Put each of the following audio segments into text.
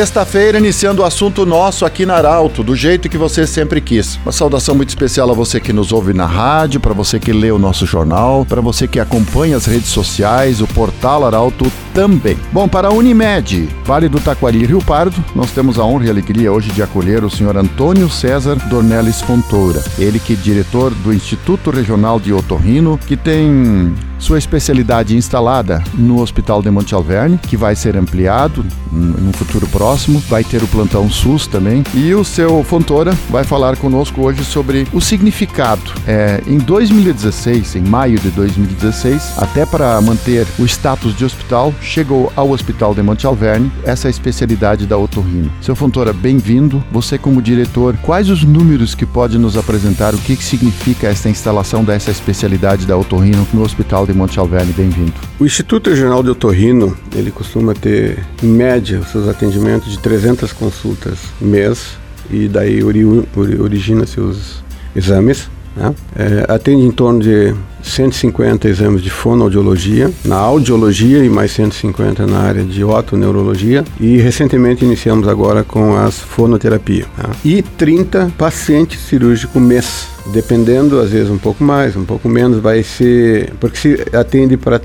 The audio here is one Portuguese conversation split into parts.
Sexta-feira, iniciando o assunto nosso aqui na Arauto, do jeito que você sempre quis. Uma saudação muito especial a você que nos ouve na rádio, para você que lê o nosso jornal, para você que acompanha as redes sociais, o portal Arauto também. Bom, para a Unimed, Vale do Taquari e Rio Pardo, nós temos a honra e alegria hoje de acolher o senhor Antônio César Dornelles Fontoura. Ele que é diretor do Instituto Regional de Otorrino, que tem sua especialidade instalada no Hospital de Monte Alverne, que vai ser ampliado no futuro próximo, vai ter o plantão SUS também. E o seu Fontoura vai falar conosco hoje sobre o significado. É, em 2016, em maio de 2016, até para manter o status de hospital, chegou ao Hospital de Monte Alverne essa especialidade da otorrino. Seu Fontoura, bem-vindo. Você como diretor, quais os números que pode nos apresentar? O que, que significa essa instalação dessa especialidade da otorrino no Hospital de Monte Alverne? Bem-vindo. O Instituto Regional de Otorrino, ele costuma ter, em média, os seus atendimentos de 300 consultas mês e daí ori origina-se os exames. Né? É, atende em torno de 150 exames de fonoaudiologia, na audiologia e mais 150 na área de otoneurologia e recentemente iniciamos agora com as fonoterapia. Tá? E 30 pacientes cirúrgicos mês dependendo, às vezes um pouco mais, um pouco menos, vai ser. Porque se atende para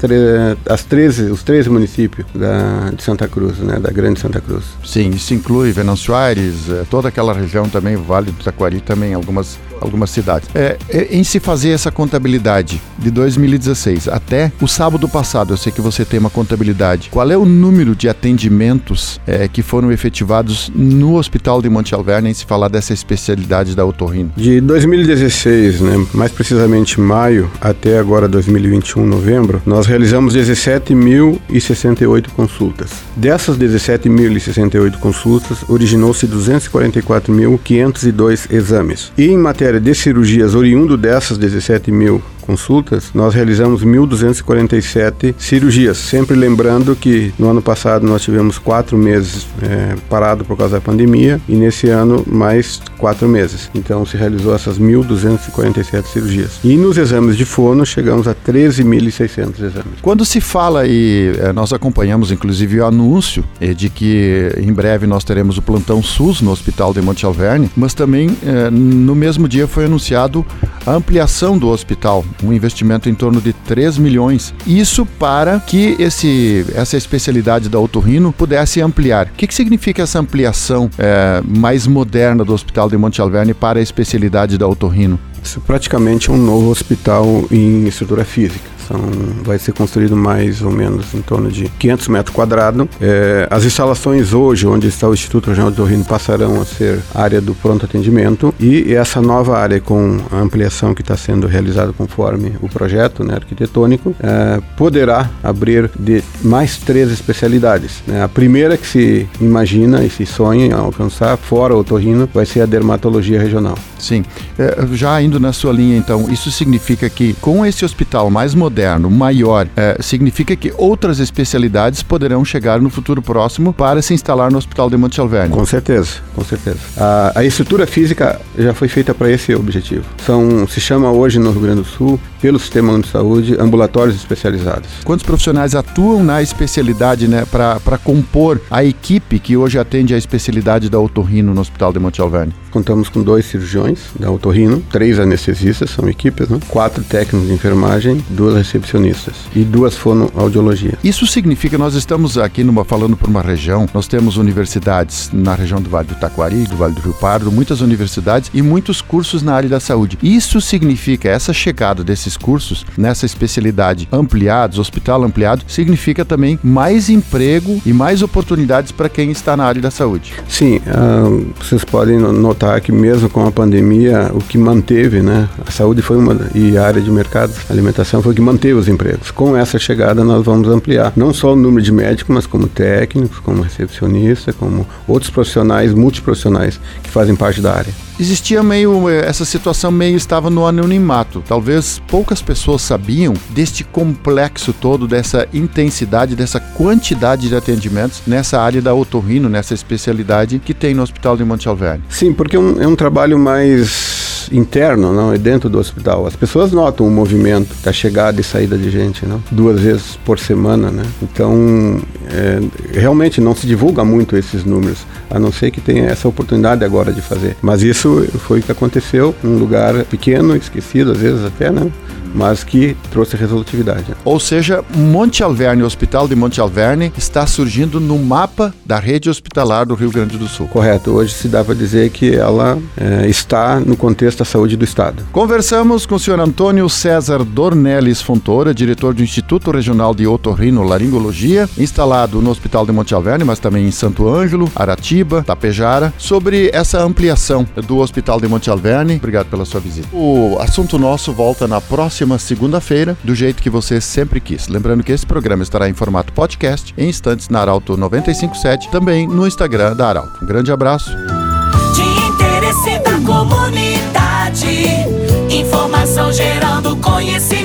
as 13, os 13 municípios da, de Santa Cruz, né, da Grande Santa Cruz. Sim, isso inclui Venâncio Aires, eh, toda aquela região também, o Vale do Taquari também, algumas, algumas cidades. É, é, em se fazer essa contabilidade de 2016 até o sábado passado, eu sei que você tem uma contabilidade, qual é o número de atendimentos é, que foram efetivados no Hospital de Monte Alverne em se falar dessa especialidade da otorrino? De 2016 2016, né, mais precisamente maio até agora 2021, novembro, nós realizamos 17.068 consultas. Dessas 17.068 consultas, originou-se 244.502 exames. E em matéria de cirurgias oriundo dessas 17 mil consultas, nós realizamos 1.247 cirurgias. Sempre lembrando que no ano passado nós tivemos quatro meses é, parado por causa da pandemia e nesse ano mais quatro meses. Então se realizou essas 1.247 cirurgias. E nos exames de fono chegamos a 13.600 exames. Quando se fala e é, nós acompanhamos inclusive o anúncio é, de que em breve nós teremos o plantão SUS no Hospital de Monte Alverne, mas também é, no mesmo dia foi anunciado a ampliação do hospital um investimento em torno de 3 milhões. Isso para que esse, essa especialidade da otorrino pudesse ampliar. O que, que significa essa ampliação é, mais moderna do Hospital de Monte Alverne para a especialidade da otorrino? Isso é praticamente um novo hospital em estrutura física. São, vai ser construído mais ou menos em torno de 500 metros quadrados. É, as instalações hoje, onde está o Instituto Regional de Torrino, passarão a ser área do pronto atendimento e essa nova área com a ampliação que está sendo realizada conforme o projeto né, arquitetônico, é, poderá abrir de mais três especialidades. Né? A primeira que se imagina e se sonha em alcançar, fora o torrino, vai ser a dermatologia regional. Sim. É, já indo na sua linha, então, isso significa que com esse hospital mais moderno, moderno, maior, é, significa que outras especialidades poderão chegar no futuro próximo para se instalar no Hospital de Monte Alverne. Com certeza, com certeza. A, a estrutura física já foi feita para esse objetivo. São, se chama hoje no Rio Grande do Sul, pelo Sistema de Saúde, ambulatórios especializados. Quantos profissionais atuam na especialidade, né, para compor a equipe que hoje atende a especialidade da otorrino no Hospital de Monte Alverne? Contamos com dois cirurgiões da otorrino, três anestesistas, são equipes, né? quatro técnicos de enfermagem, duas recepcionistas e duas fonoaudiologia. Isso significa nós estamos aqui numa, falando por uma região, nós temos universidades na região do Vale do Taquari, do Vale do Rio Pardo, muitas universidades e muitos cursos na área da saúde. Isso significa essa chegada desses cursos nessa especialidade ampliados, hospital ampliado, significa também mais emprego e mais oportunidades para quem está na área da saúde. Sim, uh, vocês podem notar notar que mesmo com a pandemia, o que manteve, né, a saúde foi uma e a área de mercado, alimentação foi o que manteve os empregos. Com essa chegada nós vamos ampliar não só o número de médicos, mas como técnicos, como recepcionista, como outros profissionais multiprofissionais que fazem parte da área existia meio essa situação meio estava no anonimato. Talvez poucas pessoas sabiam deste complexo todo, dessa intensidade, dessa quantidade de atendimentos nessa área da otorrino, nessa especialidade que tem no Hospital de Monte Alverne. Sim, porque é um, é um trabalho mais mais interno, não é dentro do hospital. As pessoas notam o movimento da chegada e saída de gente, não? Duas vezes por semana, né? Então, é, realmente não se divulga muito esses números, a não ser que tenha essa oportunidade agora de fazer. Mas isso foi o que aconteceu num lugar pequeno, esquecido às vezes até, né? Mas que trouxe resolutividade. Ou seja, Monte Alverne, o Hospital de Monte Alverne, está surgindo no mapa da rede hospitalar do Rio Grande do Sul. Correto. Hoje se dá para dizer que ela é, está no contexto da saúde do Estado. Conversamos com o senhor Antônio César Dornelles Fontoura, diretor do Instituto Regional de Otorrino Laringologia, instalado no Hospital de Monte Alverne, mas também em Santo Ângelo, Aratiba, Tapejara, sobre essa ampliação do Hospital de Monte Alverne. Obrigado pela sua visita. O assunto nosso volta na próxima próxima segunda-feira, do jeito que você sempre quis. Lembrando que esse programa estará em formato podcast em instantes na Arauto 957, também no Instagram da Arauto. Um grande abraço. De interesse da comunidade, informação gerando conhecimento.